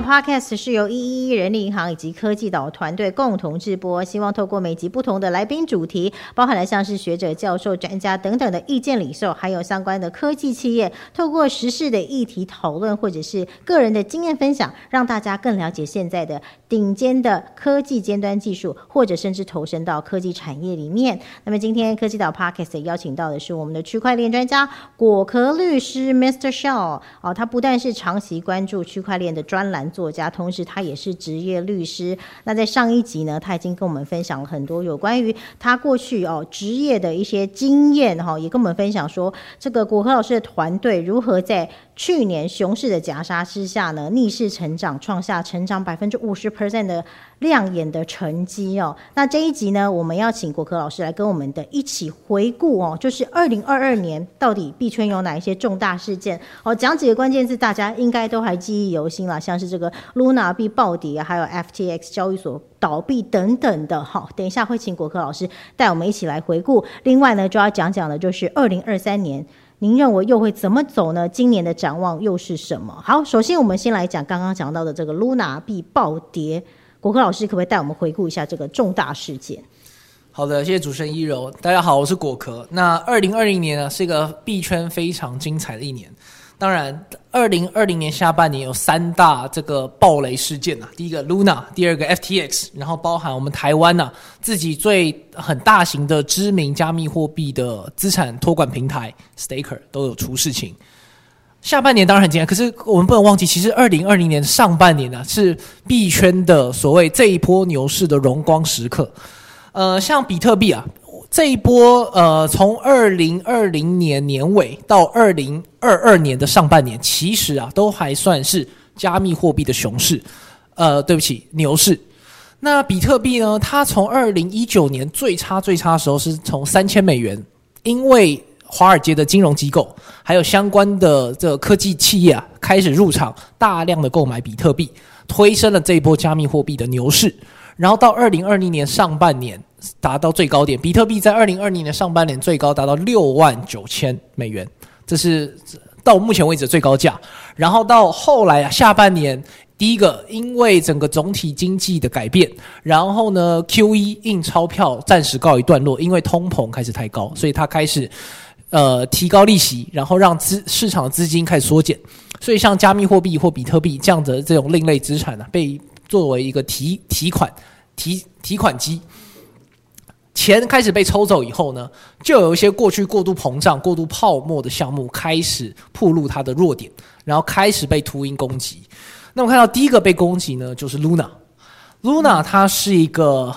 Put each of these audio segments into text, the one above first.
Podcast 是由一一一人力银行以及科技岛团队共同制播，希望透过每集不同的来宾主题，包含了像是学者、教授、专家等等的意见领袖，还有相关的科技企业，透过时事的议题讨论，或者是个人的经验分享，让大家更了解现在的顶尖的科技尖端技术，或者甚至投身到科技产业里面。那么今天科技岛 Podcast 邀请到的是我们的区块链专家果壳律师 Mr. Shaw 哦，他不但是长期关注区块链的专栏。作家，同时他也是职业律师。那在上一集呢，他已经跟我们分享了很多有关于他过去哦职业的一些经验哈，也跟我们分享说，这个果壳老师的团队如何在去年熊市的夹杀之下呢，逆势成长，创下成长百分之五十 percent 的。亮眼的成绩哦，那这一集呢，我们要请国科老师来跟我们的一起回顾哦，就是二零二二年到底币圈有哪一些重大事件哦，讲几个关键字，大家应该都还记忆犹新啦，像是这个 Luna 币暴跌啊，还有 FTX 交易所倒闭等等的哈。等一下会请国科老师带我们一起来回顾。另外呢，就要讲讲的就是二零二三年，您认为又会怎么走呢？今年的展望又是什么？好，首先我们先来讲刚刚讲到的这个 Luna 币暴跌。国科老师可不可以带我们回顾一下这个重大事件？好的，谢谢主持人一柔。大家好，我是果壳。那二零二零年呢，是一个币圈非常精彩的一年。当然，二零二零年下半年有三大这个暴雷事件啊，第一个 Luna，第二个 FTX，然后包含我们台湾呢自己最很大型的知名加密货币的资产托管平台 Staker 都有出事情。下半年当然很精彩，可是我们不能忘记，其实二零二零年上半年呢是币圈的所谓这一波牛市的荣光时刻。呃，像比特币啊，这一波呃，从二零二零年年尾到二零二二年的上半年，其实啊都还算是加密货币的熊市。呃，对不起，牛市。那比特币呢？它从二零一九年最差最差的时候是从三千美元，因为。华尔街的金融机构还有相关的这个科技企业啊，开始入场，大量的购买比特币，推升了这一波加密货币的牛市。然后到二零二零年上半年达到最高点，比特币在二零二零年上半年最高达到六万九千美元，这是到目前为止最高价。然后到后来啊，下半年第一个，因为整个总体经济的改变，然后呢，Q E 印钞票暂时告一段落，因为通膨开始太高，所以它开始。呃，提高利息，然后让资市场的资金开始缩减，所以像加密货币或比特币这样的这种另类资产呢，被作为一个提提款提提款机，钱开始被抽走以后呢，就有一些过去过度膨胀、过度泡沫的项目开始暴露它的弱点，然后开始被秃鹰攻击。那我看到第一个被攻击呢，就是 Luna，Luna 它是一个。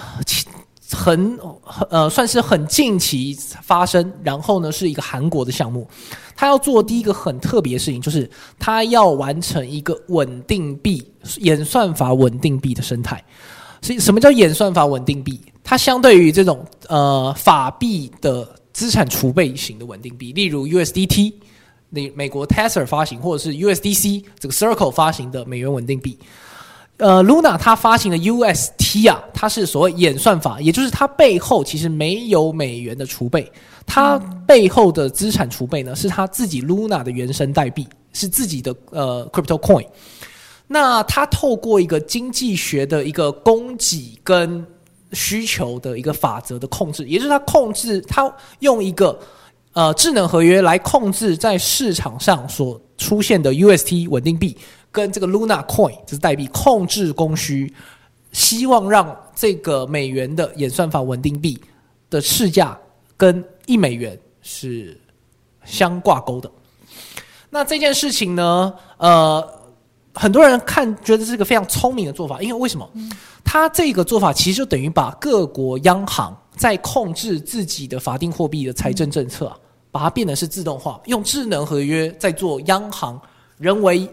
很很呃，算是很近期发生，然后呢，是一个韩国的项目，他要做第一个很特别的事情，就是他要完成一个稳定币演算法稳定币的生态。所以，什么叫演算法稳定币？它相对于这种呃法币的资产储备型的稳定币，例如 USDT，那美国 Tether 发行，或者是 USDC 这个 Circle 发行的美元稳定币。呃，Luna 它发行的 UST 啊，它是所谓演算法，也就是它背后其实没有美元的储备，它背后的资产储备呢是它自己 Luna 的原生代币，是自己的呃 crypto coin。那它透过一个经济学的一个供给跟需求的一个法则的控制，也就是它控制它用一个呃智能合约来控制在市场上所出现的 UST 稳定币。跟这个 Luna Coin 这是代币控制供需，希望让这个美元的演算法稳定币的市价跟一美元是相挂钩的。那这件事情呢，呃，很多人看觉得是个非常聪明的做法，因为为什么？它这个做法其实就等于把各国央行在控制自己的法定货币的财政政策，把它变得是自动化，用智能合约在做央行人为。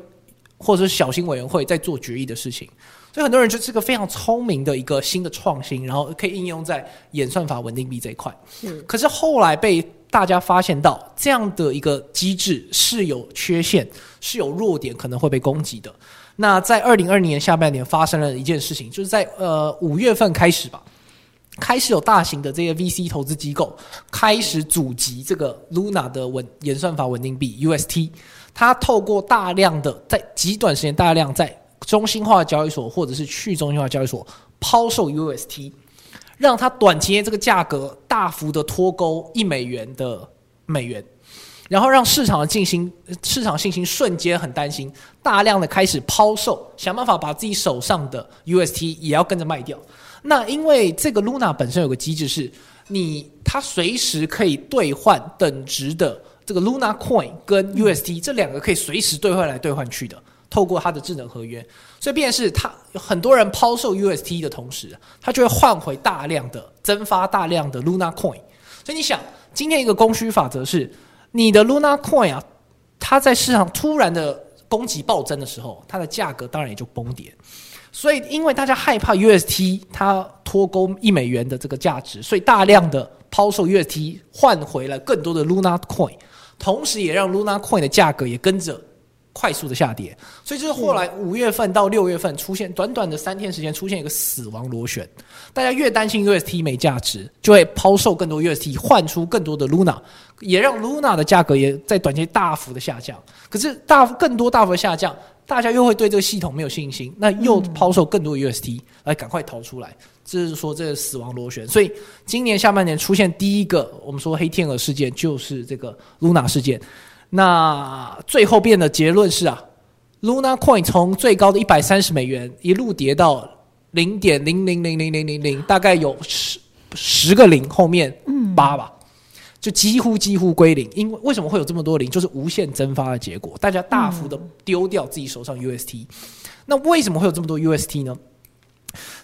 或者是小型委员会在做决议的事情，所以很多人觉得是个非常聪明的一个新的创新，然后可以应用在演算法稳定币这一块。是，可是后来被大家发现到这样的一个机制是有缺陷，是有弱点，可能会被攻击的。那在二零二零年下半年发生了一件事情，就是在呃五月份开始吧，开始有大型的这些 VC 投资机构开始阻击这个 Luna 的稳演算法稳定币 UST。它透过大量的在极短时间大量在中心化交易所或者是去中心化交易所抛售 UST，让它短期内这个价格大幅的脱钩一美元的美元，然后让市场的信心市场信心瞬间很担心，大量的开始抛售，想办法把自己手上的 UST 也要跟着卖掉。那因为这个 Luna 本身有个机制是，你它随时可以兑换等值的这个 Luna Coin 跟 UST 这两个可以随时兑换来兑换去的，透过它的智能合约，所以便是它很多人抛售 UST 的同时，它就会换回大量的增发大量的 Luna Coin。所以你想，今天一个供需法则是，你的 Luna Coin 啊，它在市场突然的供给暴增的时候，它的价格当然也就崩跌。所以，因为大家害怕 UST 它脱钩一美元的这个价值，所以大量的抛售 UST 换回了更多的 Luna Coin，同时也让 Luna Coin 的价格也跟着快速的下跌。所以，就是后来五月份到六月份出现短短的三天时间出现一个死亡螺旋。大家越担心 UST 没价值，就会抛售更多 UST 换出更多的 Luna，也让 Luna 的价格也在短期大幅的下降。可是大更多大幅的下降。大家又会对这个系统没有信心，那又抛售更多 UST 来赶快逃出来，这是说这个死亡螺旋。所以今年下半年出现第一个我们说黑天鹅事件，就是这个 Luna 事件。那最后变的结论是啊，Luna Coin 从最高的一百三十美元一路跌到零点零零零零零零零，大概有十十个零后面八吧。就几乎几乎归零，因为为什么会有这么多零？就是无限蒸发的结果，大家大幅的丢掉自己手上 UST。那为什么会有这么多 UST 呢？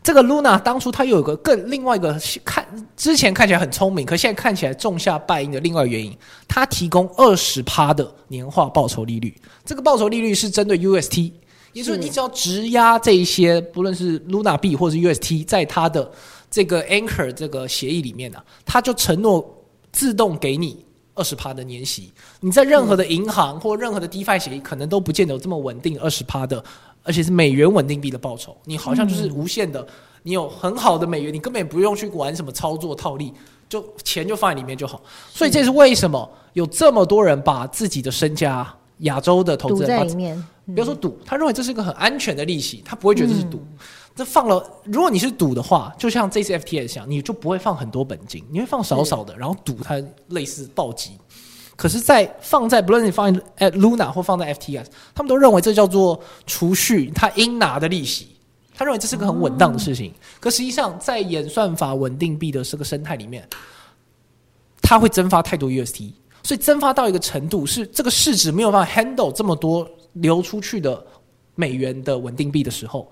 这个 Luna 当初它又有个更另外一个看之前看起来很聪明，可现在看起来种下败因的另外原因，它提供二十趴的年化报酬利率。这个报酬利率是针对 UST，也就是你只要质押这一些，不论是 Luna 币或者是 UST，在它的这个 Anchor 这个协议里面呢，它就承诺。自动给你二十趴的年息，你在任何的银行或任何的 DeFi 协议，可能都不见得有这么稳定二十趴的，而且是美元稳定币的报酬。你好像就是无限的，你有很好的美元，你根本不用去玩什么操作套利，就钱就放在里面就好。所以这是为什么有这么多人把自己的身家、亚洲的投资在里面，不要说赌，他认为这是一个很安全的利息，他不会觉得这是赌。这放了，如果你是赌的话，就像这次 FTS 一样，你就不会放很多本金，你会放少少的，然后赌它类似暴击。可是，在放在不论你放在 Luna 或放在 FTS，他们都认为这叫做储蓄，他应拿的利息，他认为这是个很稳当的事情。可实际上，在演算法稳定币的这个生态里面，它会蒸发太多 UST，所以蒸发到一个程度，是这个市值没有办法 handle 这么多流出去的美元的稳定币的时候。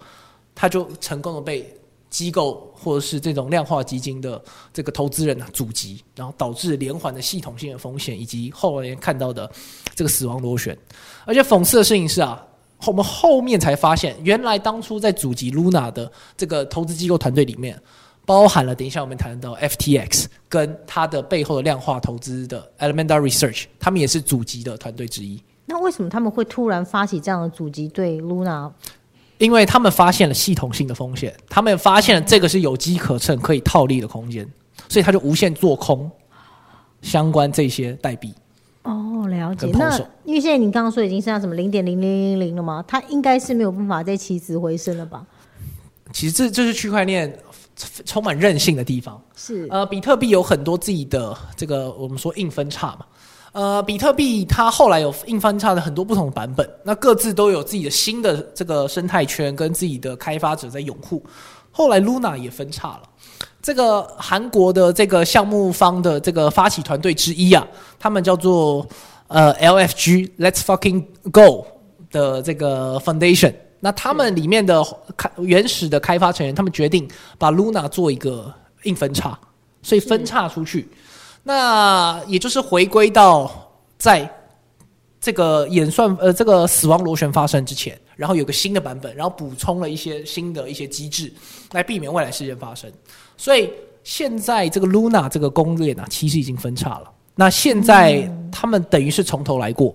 他就成功的被机构或者是这种量化基金的这个投资人啊阻击，然后导致连环的系统性的风险，以及后来看到的这个死亡螺旋。而且讽刺的事情是啊，我们后面才发现，原来当初在阻击 Luna 的这个投资机构团队里面，包含了等一下我们谈到 FTX 跟它的背后的量化投资的 Elemental Research，他们也是阻击的团队之一。那为什么他们会突然发起这样的阻击对 Luna？因为他们发现了系统性的风险，他们发现了这个是有机可乘、可以套利的空间，所以他就无限做空相关这些代币。哦，了解。那因为现在你刚刚说已经剩下什么零点零零零零了吗？它应该是没有办法再起死回生了吧？其实这这是区块链充满韧性的地方。是呃，比特币有很多自己的这个我们说硬分叉嘛。呃，比特币它后来有硬分叉的很多不同的版本，那各自都有自己的新的这个生态圈跟自己的开发者在拥护。后来 Luna 也分叉了，这个韩国的这个项目方的这个发起团队之一啊，他们叫做呃 LFG Let's Fucking Go 的这个 Foundation，那他们里面的开原始的开发成员，他们决定把 Luna 做一个硬分叉，所以分叉出去。那也就是回归到在这个演算呃这个死亡螺旋发生之前，然后有个新的版本，然后补充了一些新的一些机制，来避免未来事件发生。所以现在这个 Luna 这个攻略呢，其实已经分叉了。那现在他们等于是从头来过，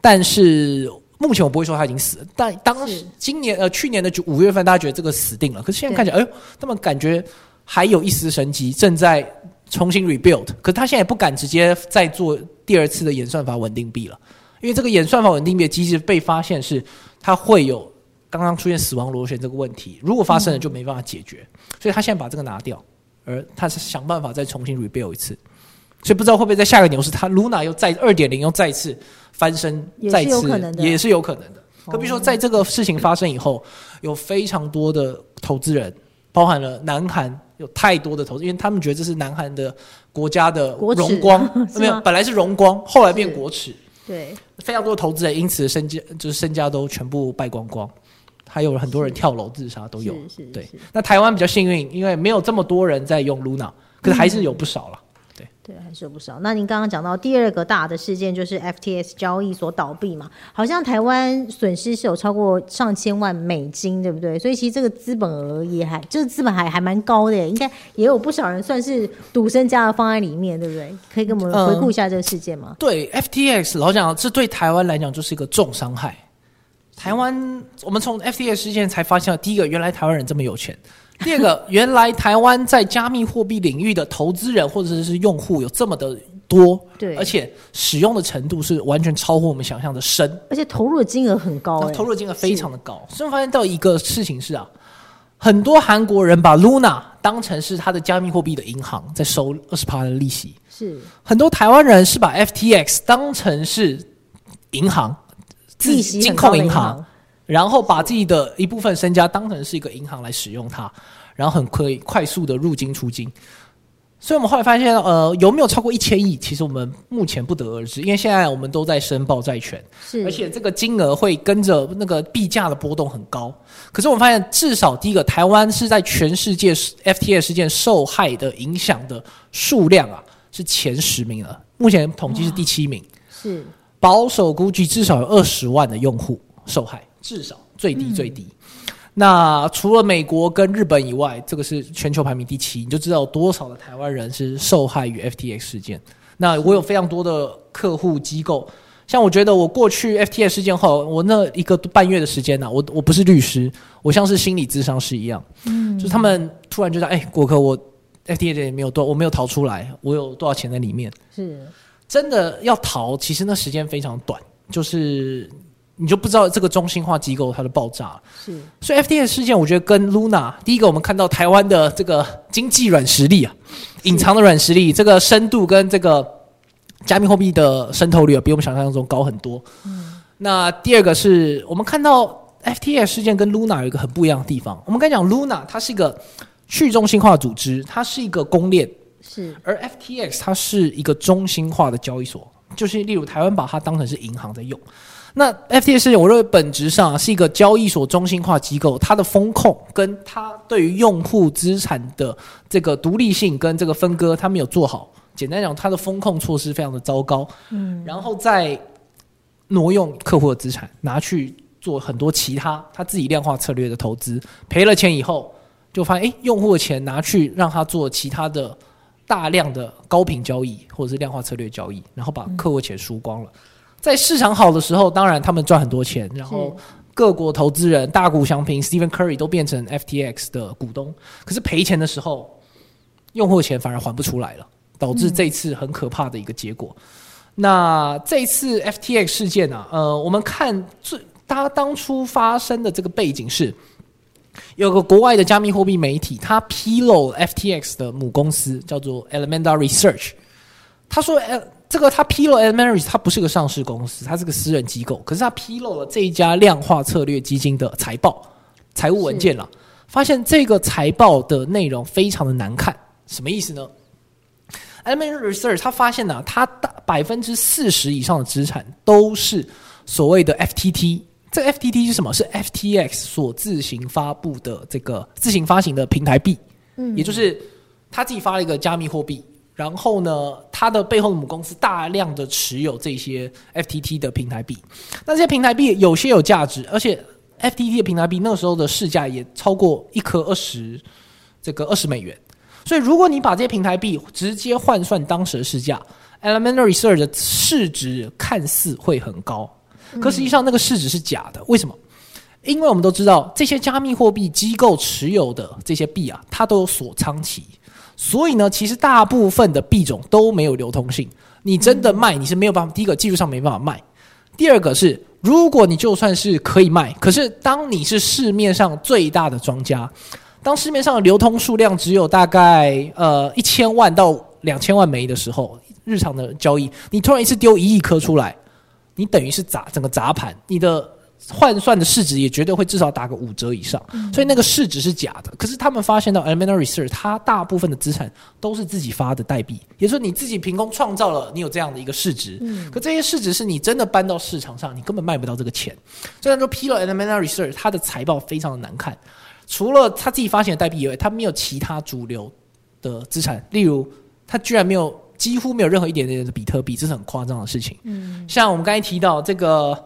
但是目前我不会说他已经死了。但当今年呃去年的五月份，大家觉得这个死定了。可是现在看起来，哎呦，他们感觉还有一丝生机，正在。重新 rebuild，可是他现在也不敢直接再做第二次的演算法稳定币了，因为这个演算法稳定币的机制被发现是它会有刚刚出现死亡螺旋这个问题，如果发生了就没办法解决，所以他现在把这个拿掉，而他是想办法再重新 rebuild 一次，所以不知道会不会在下个牛市，他 Luna 又再二点零又再次翻身，再次也是有可能的。哦可比如说，在这个事情发生以后，有非常多的投资人，包含了南韩，有太多的投资，因为他们觉得这是南韩的国家的荣光，没有，本来是荣光，后来变国耻。对，非常多的投资人因此身家就是身家都全部败光光，还有很多人跳楼自杀都有。对那台湾比较幸运，因为没有这么多人在用 Luna，可是还是有不少了。对，还是有不少。那您刚刚讲到第二个大的事件就是 FTS 交易所倒闭嘛，好像台湾损失是有超过上千万美金，对不对？所以其实这个资本额也还，这个资本还还蛮高的，应该也有不少人算是赌身家的放在里面，对不对？可以跟我们嗯回顾一下这个事件吗？对 FTX 老讲，这对台湾来讲就是一个重伤害。台湾，我们从 FTX 事件才发现，第一个，原来台湾人这么有钱；第二个，原来台湾在加密货币领域的投资人或者是用户有这么的多，对。而且使用的程度是完全超乎我们想象的深。而且投入的金额很高投入的金额非常的高。所以我发现到一个事情是啊，很多韩国人把 Luna 当成是他的加密货币的银行，在收二十趴的利息；是。很多台湾人是把 FTX 当成是银行，自利息金控银行行，，然后把自己的一部分身家当成是一个银行来使用它，然后很可以快速的入金出金。所以我们后来发现，呃，有没有超过一千亿？其实我们目前不得而知，因为现在我们都在申报债权。是，而且这个金额会跟着那个币价的波动很高。可是我们发现，至少第一个，台湾是在全世界 FTA 事件受害的影响的数量啊，是前十名了。目前统计是第七名，是保守估计至少有二十万的用户受害，至少最低最低。那除了美国跟日本以外，这个是全球排名第七，你就知道有多少的台湾人是受害于 FTX 事件。那我有非常多的客户机构，像我觉得我过去 FTX 事件后，我那一个半月的时间呢、我我不是律师，我像是心理咨商师一样，嗯，就是他们突然觉得，哎，果科我 FTX 也没有多，我没有逃出来，我有多少钱在里面？是真的要逃，其实那时间非常短，就是你就不知道这个中心化机构它的爆炸。是所以 FTX 事件，我觉得跟 Luna 第一个，我们看到台湾的这个经济软实力啊，隐藏的软实力，这个深度跟这个加密货币的渗透率啊，比我们想象中高很多。那第二个是我们看到 FTX 事件跟 Luna 有一个很不一样的地方。我们刚才讲 Luna 它是一个去中心化组织，它是一个公链，是而 FTX 它是一个中心化的交易所，就是例如台湾把它当成是银行在用。那 FTX 我认为本质上啊是一个交易所中心化机构，它的风控跟它对于用户资产的这个独立性跟这个分割，它没有做好。简单讲，它的风控措施非常的糟糕。嗯，然后再挪用客户的资产，拿去做很多其他他自己量化策略的投资，赔了钱以后，就发现哎，诶用户的钱拿去让他做其他的大量的高频交易或者是量化策略交易，然后把客户钱输光了。在市场好的时候，当然他们赚很多钱，然后各国投资人大股相平，Stephen Curry 都变成 FTX 的股东。可是赔钱的时候，用户的钱反而还不出来了，导致这次很可怕的一个结果。那这次 FTX 事件啊，呃，我们看最它当初发生的这个背景是，有个国外的加密货币媒体，他披露 FTX 的母公司叫做 Elementa Research，他说，呃，这个他披露 Research，它不是个上市公司，它是个私人机构，可是他披露了这一家量化策略基金的财报、财务文件了，发现这个财报的内容非常的难看，什么意思呢？Element Research 他发现呢、它大百分之四十以上的资产都是所谓的 FTT。这个 FTT 是什么？是 FTX 所自行发布的这个自行发行的平台币，嗯，也就是他自己发了一个加密货币，然后呢，它的背后的母公司大量的持有这些 FTT 的平台币。那这些平台币有些有价值，而且 FTT 的平台币那个时候的市价也超过一颗二十这个二十美元。所以，如果你把这些平台币直接换算当时的市价，Elementary Research 的市值看似会很高，可实际上那个市值是假的。为什么？因为我们都知道，这些加密货币机构持有的这些币啊，它都有锁仓期，所以呢，其实大部分的币种都没有流通性。你真的卖，你是没有办法。第一个，技术上没办法卖；第二个是，如果你就算是可以卖，可是当你是市面上最大的庄家，当市面上的流通数量只有大概呃一千万到两千万枚的时候，日常的交易，你突然一次丢一亿颗出来，你等于是砸整个砸盘，你的。换算的市值也绝对会至少打个五折以上，所以那个市值是假的。可是他们发现到 Elemental Research，它大部分的资产都是自己发的代币，也就是说你自己凭空创造了你有这样的一个市值。可这些市值是你真的搬到市场上，你根本卖不到这个钱。虽然说披露 Elemental Research，它的财报非常的难看，除了他自己发行的代币以外，它没有其他主流的资产，例如它居然没有几乎没有任何一点点的比特币，这是很夸张的事情。嗯，像我们刚才提到这个。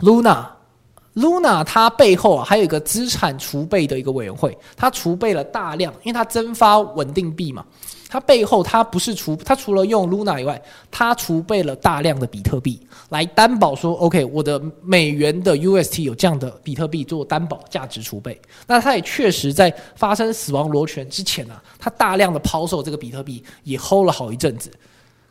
Luna，Luna 它背后啊还有一个资产储备的一个委员会，它储备了大量，因为它增发稳定币嘛，它背后它不是储，它除了用 Luna 以外，它储备了大量的比特币来担保说，OK，我的美元的 UST 有这样的比特币做担保价值储备。那它也确实在发生死亡螺旋之前啊，它大量的抛售这个比特币，也 hold 了好一阵子。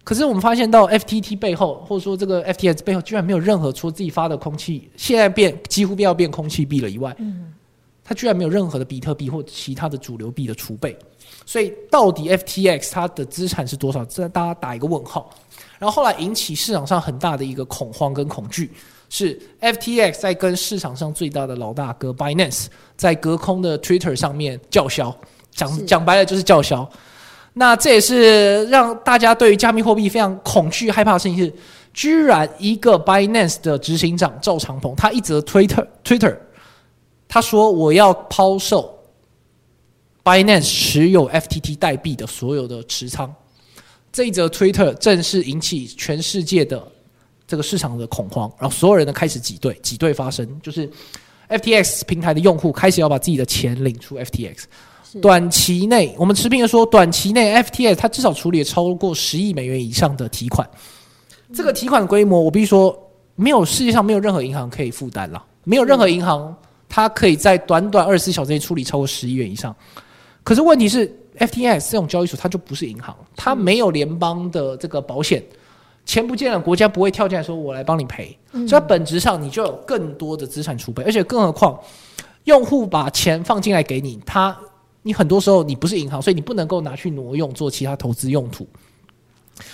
可是我们发现到 FTT 背后，或者说这个 FTX 背后，居然没有任何除了自己发的空气，现在变几乎要变空气币了以外，嗯，它居然没有任何的比特币或其他的主流币的储备。所以到底 FTX 它的资产是多少？这大家打一个问号。然后后来引起市场上很大的一个恐慌跟恐惧，是 FTX 在跟市场上最大的老大哥 Binance 在隔空的 Twitter 上面叫嚣，讲讲白了就是叫嚣。那这也是让大家对于加密货币非常恐惧害怕的事情是，居然一个 Binance 的执行长赵长鹏，他一则 Twitter Twitter，他说我要抛售 Binance 持有 FTT 代币的所有的持仓，这一则 Twitter 正式引起全世界的这个市场的恐慌，然后所有人都开始挤兑，挤兑发生，就是 FTX 平台的用户开始要把自己的钱领出 FTX。短期内，我们持平的说，短期内 FTS 它至少处理了超过十亿美元以上的提款。这个提款的规模，我必须说，没有世界上没有任何银行可以负担了。没有任何银行，它可以在短短二十四小时内处理超过十亿元以上。可是问题是，FTS 这种交易所，它就不是银行，它没有联邦的这个保险，钱不见了，国家不会跳进来说我来帮你赔。所以它本质上你就有更多的资产储备，而且更何况，用户把钱放进来给你，他。你很多时候你不是银行，所以你不能够拿去挪用做其他投资用途。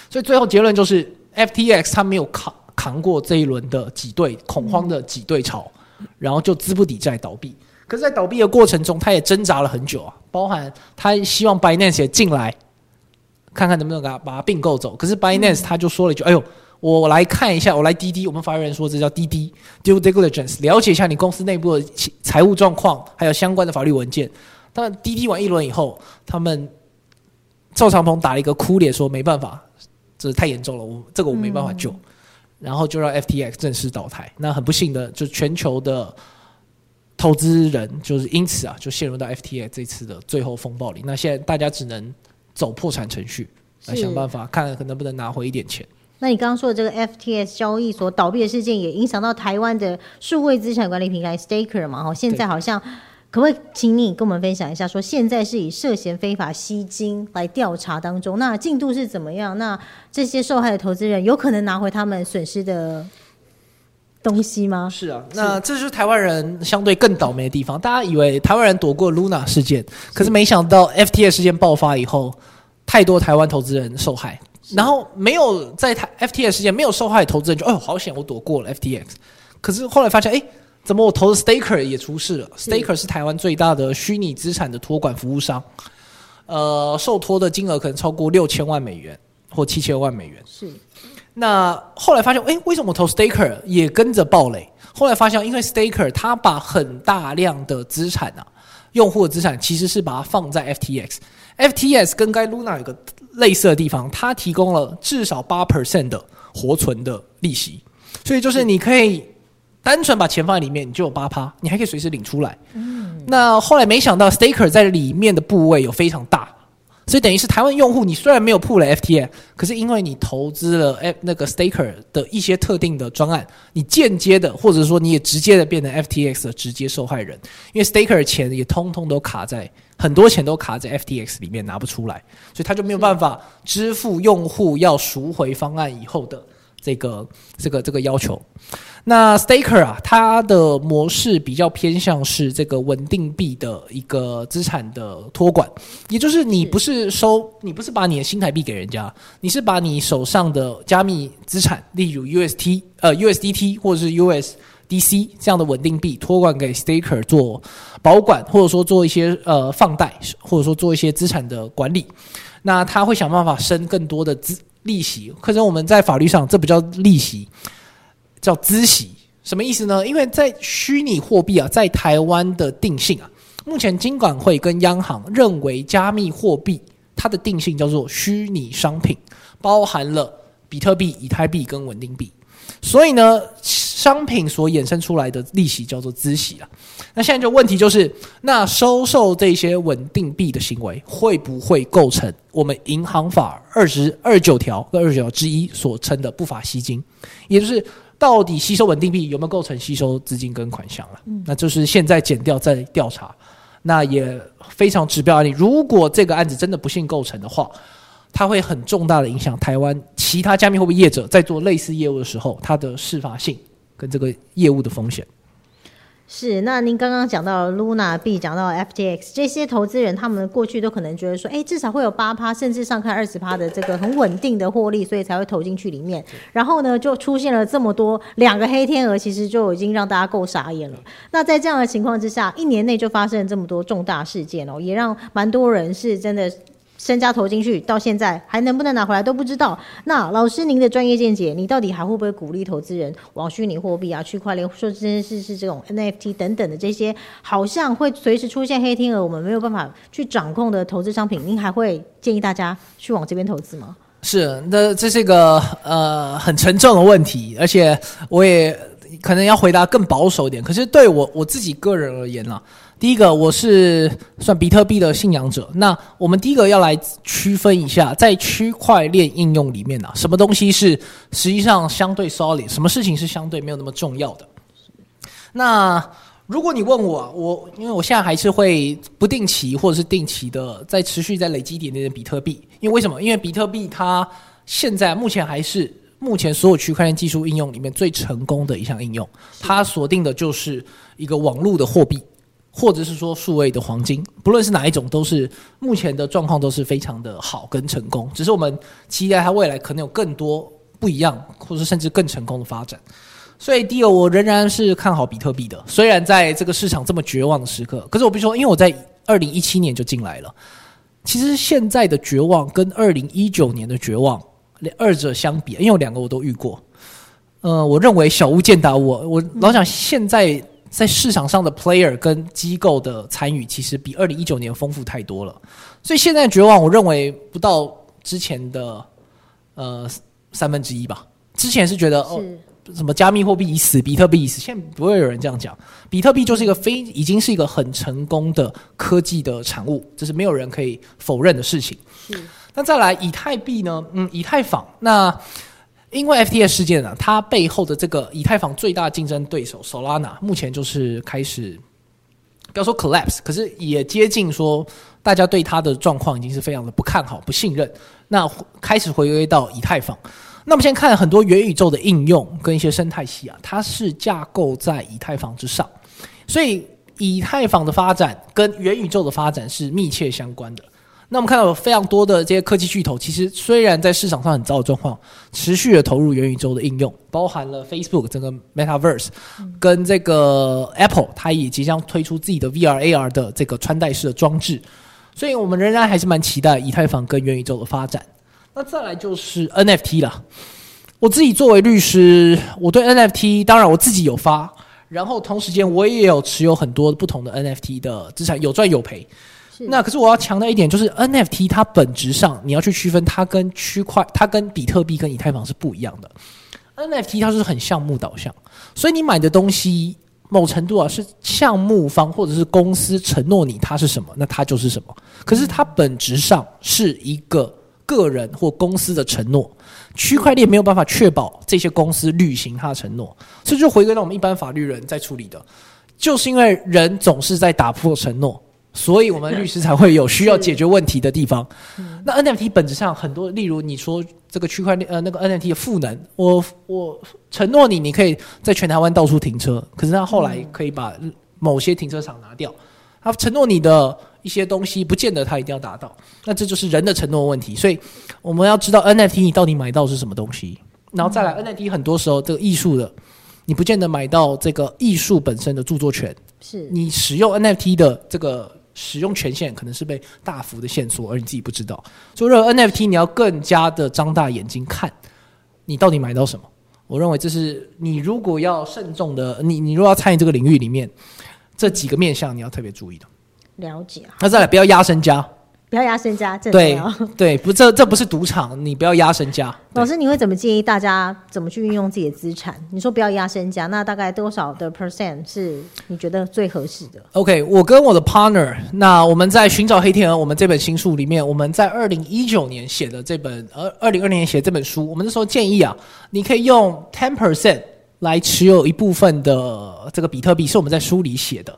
所以最后结论就是，FTX 它没有扛扛过这一轮的挤兑恐慌的挤兑潮，然后就资不抵债倒闭。可是，在倒闭的过程中，他也挣扎了很久啊，包含他希望 Binance 也进来，看看能不能给他把它并购走。可是 Binance 他就说了一句：“哎呦，我来看一下，我来滴滴。”我们法院说这叫滴滴 due diligence，了解一下你公司内部的财务状况，还有相关的法律文件。但滴滴完一轮以后，他们赵长鹏打了一个哭脸，说没办法，这太严重了，我这个我没办法救，然后就让 FTX 正式倒台。那很不幸的，就全球的投资人就是因此啊，就陷入到 FTX 这次的最后风暴里。那现在大家只能走破产程序来想办法，看看能不能拿回一点钱。那你刚刚说的这个 FTS 交易所倒闭的事件，也影响到台湾的数位资产管理平台 Staker 嘛？哈，现在好像。可不可以请你跟我们分享一下？说现在是以涉嫌非法吸金来调查当中，那进度是怎么样？那这些受害的投资人有可能拿回他们损失的东西吗？是啊，那这就是台湾人相对更倒霉的地方。大家以为台湾人躲过 Luna 事件，可是没想到 FTS 事件爆发以后，太多台湾投资人受害。然后没有在台 FTS 事件没有受害的投资人就哦好险我躲过了 FTX，可是后来发现哎。怎么我投的 Staker 也出事了？Staker 是台湾最大的虚拟资产的托管服务商，呃，受托的金额可能超过六千万美元或七千万美元。是。那后来发现，哎，为什么我投 Staker 也跟着暴雷？后来发现，因为 Staker 它把很大量的资产啊，用户的资产其实是把它放在 FTX。FTX 跟该 Luna 有个类似的地方，它提供了至少八 percent 的活存的利息，所以就是你可以。单纯把钱放在里面，你就有八趴，你还可以随时领出来。嗯，那后来没想到，Staker 在里面的部位有非常大，所以等于是台湾用户，你虽然没有铺了 FTM，可是因为你投资了那个 Staker 的一些特定的专案，你间接的或者说你也直接的变成 FTX 的直接受害人，因为 Staker 的钱也通通都卡在很多钱都卡在 FTX 里面拿不出来，所以他就没有办法支付用户要赎回方案以后的这个这个这个要求。那 staker 啊，它的模式比较偏向是这个稳定币的一个资产的托管，也就是你不是收，你不是把你的新台币给人家，你是把你手上的加密资产，例如 UST 呃 USDT 或者是 USDC 这样的稳定币托管给 staker 做保管，或者说做一些呃放贷，或者说做一些资产的管理。那他会想办法生更多的资利息，可是我们在法律上这不叫利息。叫孳息，什么意思呢？因为在虚拟货币啊，在台湾的定性啊，目前金管会跟央行认为加密货币它的定性叫做虚拟商品，包含了比特币、以太币跟稳定币，所以呢，商品所衍生出来的利息叫做孳息啊。那现在就问题就是，那收受这些稳定币的行为会不会构成我们银行法二十二九条跟二十九条之一所称的不法吸金，也就是。到底吸收稳定币有没有构成吸收资金跟款项了？那就是现在减掉在调查，那也非常指标案例。如果这个案子真的不幸构成的话，它会很重大的影响台湾其他加密货币业者在做类似业务的时候，它的事发性跟这个业务的风险。是，那您刚刚讲到 Luna 币，讲到 FTX 这些投资人，他们过去都可能觉得说，哎，至少会有八趴，甚至上看二十趴的这个很稳定的获利，所以才会投进去里面。然后呢，就出现了这么多两个黑天鹅，其实就已经让大家够傻眼了。那在这样的情况之下，一年内就发生了这么多重大事件哦，也让蛮多人是真的。身家投进去，到现在还能不能拿回来都不知道。那老师，您的专业见解，你到底还会不会鼓励投资人往虚拟货币啊、区块链，说这件事是这种 NFT 等等的这些，好像会随时出现黑天鹅，我们没有办法去掌控的投资商品，您还会建议大家去往这边投资吗？是，那这是一个呃很沉重的问题，而且我也可能要回答更保守一点。可是对我我自己个人而言呢？第一个，我是算比特币的信仰者。那我们第一个要来区分一下，在区块链应用里面呢，什么东西是实际上相对 solid，什么事情是相对没有那么重要的？那如果你问我，我因为我现在还是会不定期或者是定期的在持续在累积一点点的比特币，因为为什么？因为比特币它现在目前还是目前所有区块链技术应用里面最成功的一项应用，它锁定的就是一个网络的货币。或者是说数位的黄金，不论是哪一种，都是目前的状况都是非常的好跟成功。只是我们期待它未来可能有更多不一样，或者甚至更成功的发展。所以，第二，我仍然是看好比特币的。虽然在这个市场这么绝望的时刻，可是我必须说，因为我在二零一七年就进来了。其实现在的绝望跟二零一九年的绝望，二者相比，因为两个我都遇过。呃，我认为小巫见大巫。我老想现在。在市场上的 player 跟机构的参与，其实比二零一九年丰富太多了。所以现在绝望，我认为不到之前的呃三分之一吧。之前是觉得哦，什么加密货币已死，比特币已死，现在不会有人这样讲。比特币就是一个非已经是一个很成功的科技的产物，这是没有人可以否认的事情。那再来以太币呢？嗯，以太坊那。因为 FTS 事件呢，它背后的这个以太坊最大竞争对手 Solana 目前就是开始，不要说 collapse，可是也接近说大家对它的状况已经是非常的不看好、不信任。那开始回归到以太坊。那我们先看很多元宇宙的应用跟一些生态系啊，它是架构在以太坊之上，所以以太坊的发展跟元宇宙的发展是密切相关的。那我们看到有非常多的这些科技巨头，其实虽然在市场上很糟的状况，持续的投入元宇宙的应用，包含了 Facebook 整个 Metaverse，跟这个 Apple，它也即将推出自己的 VR AR 的这个穿戴式的装置，所以我们仍然还是蛮期待以太坊跟元宇宙的发展。那再来就是 NFT 了，我自己作为律师，我对 NFT 当然我自己有发，然后同时间我也有持有很多不同的 NFT 的资产，有赚有赔。那可是我要强调一点，就是 NFT 它本质上你要去区分它跟区块，它跟比特币跟以太坊是不一样的。NFT 它是很项目导向，所以你买的东西某程度啊是项目方或者是公司承诺你它是什么，那它就是什么。可是它本质上是一个个人或公司的承诺，区块链没有办法确保这些公司履行它的承诺，所以就回归到我们一般法律人在处理的，就是因为人总是在打破承诺。所以我们 律师才会有需要解决问题的地方。那 NFT 本质上很多，例如你说这个区块链呃那个 NFT 的赋能，我我承诺你，你可以在全台湾到处停车，可是他后来可以把某些停车场拿掉，他承诺你的一些东西，不见得他一定要达到。那这就是人的承诺问题，所以我们要知道 NFT 你到底买到是什么东西，然后再来 NFT 很多时候这个艺术的，你不见得买到这个艺术本身的著作权，是。你使用 NFT 的这个使用权限可能是被大幅的限缩，而你自己不知道。所以，认为 NFT 你要更加的张大眼睛看，你到底买到什么。我认为这是你如果要慎重的，你你如果要参与这个领域里面，这几个面向你要特别注意的。了解，那再来，不要压身家。不要压身家，真对的。对，不，这这不是赌场，你不要压身家。老师，你会怎么建议大家怎么去运用自己的资产？你说不要压身家，那大概多少的 percent 是你觉得最合适的？OK，我跟我的 partner，那我们在寻找黑天鹅，我们这本新书里面，我们在二零一九年写的这本，呃，二零二零年写的这本书，我们那时候建议啊，你可以用 ten percent 来持有一部分的这个比特币，是我们在书里写的。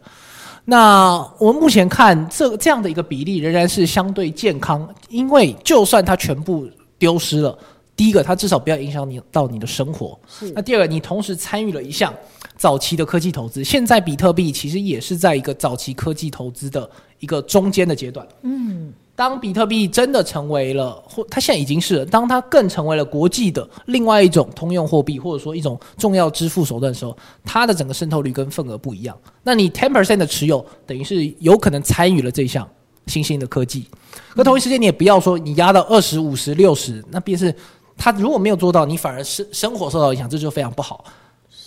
那我们目前看这这样的一个比例仍然是相对健康，因为就算它全部丢失了，第一个它至少不要影响你到你的生活，是那第二个，你同时参与了一项早期的科技投资。现在比特币其实也是在一个早期科技投资的一个中间的阶段。嗯，当比特币真的成为了，或它现在已经是，当它更成为了国际的另外一种通用货币，或者说一种重要支付手段的时候，它的整个渗透率跟份额不一样。那你 ten percent 的持有，等于是有可能参与了这项新兴的科技。可同一时间，你也不要说你压到二十五十六十，那便是他如果没有做到，你反而生生活受到影响，这就非常不好。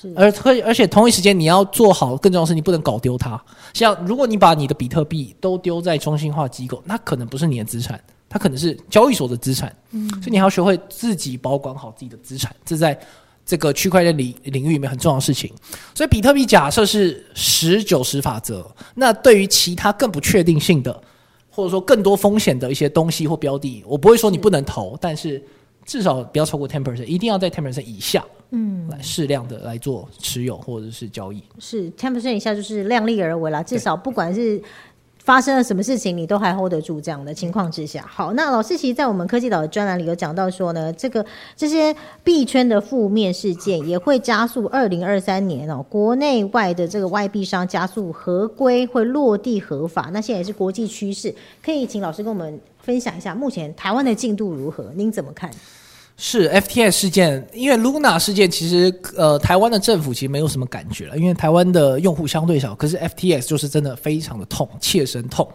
是而而而且同一时间你要做好，更重要的是你不能搞丢它。像如果你把你的比特币都丢在中心化机构，那可能不是你的资产，它可能是交易所的资产。嗯，所以你还要学会自己保管好自己的资产，这在这个区块链领领域里面很重要的事情。所以比特币假设是十九十法则，那对于其他更不确定性的，或者说更多风险的一些东西或标的，我不会说你不能投，但是至少不要超过 ten percent，一定要在 ten percent 以下。嗯，来适量的来做持有或者是交易。是 ten percent 以下就是量力而为啦，至少不管是。发生了什么事情，你都还 hold 得住这样的情况之下，好，那老师其实，在我们科技岛的专栏里有讲到说呢，这个这些币圈的负面事件也会加速二零二三年哦，国内外的这个外币商加速合规会落地合法，那现在也是国际趋势，可以请老师跟我们分享一下目前台湾的进度如何？您怎么看？是 FTS 事件，因为 Luna 事件，其实呃，台湾的政府其实没有什么感觉了，因为台湾的用户相对少。可是 FTS 就是真的非常的痛，切身痛。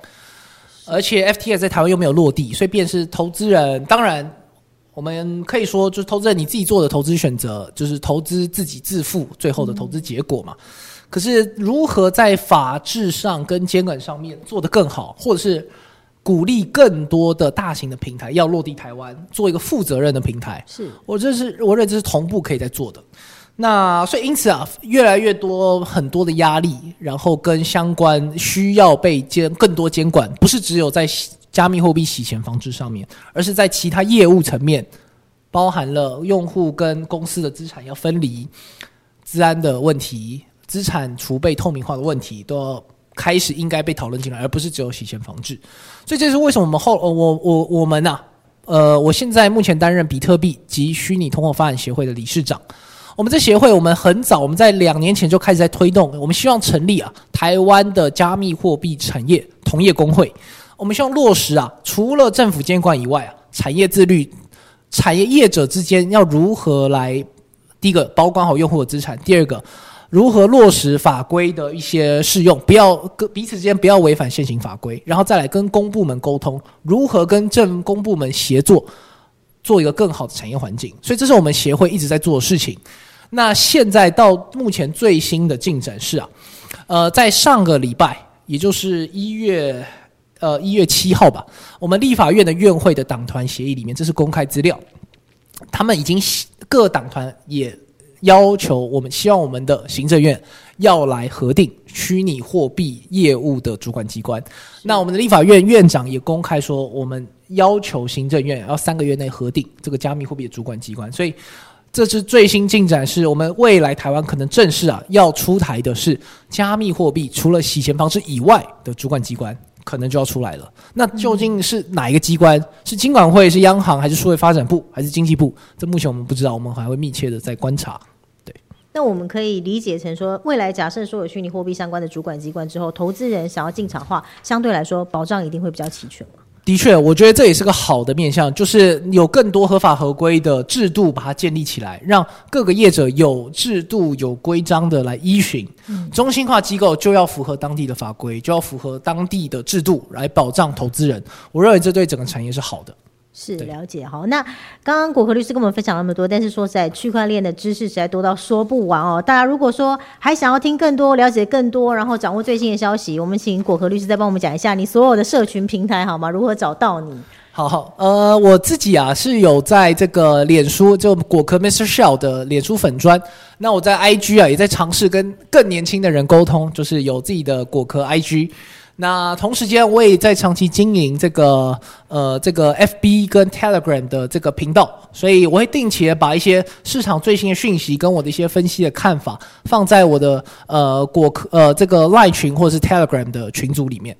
而且 FTS 在台湾又没有落地，所以便是投资人。当然，我们可以说，就是投资人你自己做的投资选择，就是投资自己自负最后的投资结果嘛。可是如何在法制上跟监管上面做得更好，或者是鼓励更多的大型的平台要落地台湾，做一个负责任的平台，是我这是我认为这是同步可以在做的。那所以因此啊，越来越多很多的压力，然后跟相关需要被监更多监管，不是只有在加密货币洗钱防治上面，而是在其他业务层面，包含了用户跟公司的资产要分离、治安的问题、资产储备透明化的问题，都要开始应该被讨论进来，而不是只有洗钱防治。所以这是为什么我们后呃我我我们呐、呃，我现在目前担任比特币及虚拟通货发展协会的理事长。我们这协会，我们很早，我们在两年前就开始在推动，我们希望成立啊台湾的加密货币产业同业工会。我们希望落实啊，除了政府监管以外啊，产业自律，产业业者之间要如何来，第一个保管好用户的资产，第二个如何落实法规的一些适用，不要跟彼此之间不要违反现行法规，然后再来跟公部门沟通，如何跟政公部门协作，做一个更好的产业环境。所以这是我们协会一直在做的事情。那现在到目前最新的进展是啊，呃，在上个礼拜，也就是一月呃一月七号吧，我们立法院的院会的党团协议里面，这是公开资料，他们已经各党团也要求我们，希望我们的行政院要来核定虚拟货币业务的主管机关。那我们的立法院院长也公开说，我们要求行政院要三个月内核定这个加密货币的主管机关。所以。这是最新进展，是我们未来台湾可能正式啊要出台的是加密货币除了洗钱方式以外的主管机关，可能就要出来了。那究竟是哪一个机关？是金管会、是央行，还是数位发展部，还是经济部？这目前我们不知道，我们还会密切的在观察。那我们可以理解成说，未来假设说有虚拟货币相关的主管机关之后，投资人想要进场化，相对来说保障一定会比较齐全嘛？的确，我觉得这也是个好的面向，就是有更多合法合规的制度把它建立起来，让各个业者有制度、有规章的来依循。中心化机构就要符合当地的法规，就要符合当地的制度来保障投资人。我认为这对整个产业是好的。是了解好，那刚刚果壳律师跟我们分享那么多，但是说实在，区块链的知识实在多到说不完哦。大家如果说还想要听更多、了解更多，然后掌握最新的消息，我们请果壳律师再帮我们讲一下你所有的社群平台好吗？如何找到你？好好，呃，我自己啊是有在这个脸书，就果壳 Mr. Shell 的脸书粉砖。那我在 IG 啊也在尝试跟更年轻的人沟通，就是有自己的果壳 IG。那同时间，我也在长期经营这个呃这个 FB 跟 Telegram 的这个频道，所以我会定期的把一些市场最新的讯息跟我的一些分析的看法放在我的呃果壳呃这个 Line 群或是 Telegram 的群组里面。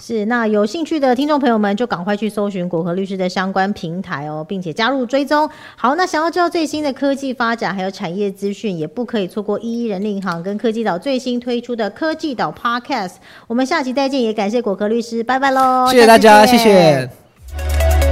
是，那有兴趣的听众朋友们就赶快去搜寻果壳律师的相关平台哦，并且加入追踪。好，那想要知道最新的科技发展还有产业资讯，也不可以错过一一人力银行跟科技岛最新推出的科技岛 Podcast。我们下期再见，也感谢果壳律师，拜拜喽！谢谢大家，谢谢。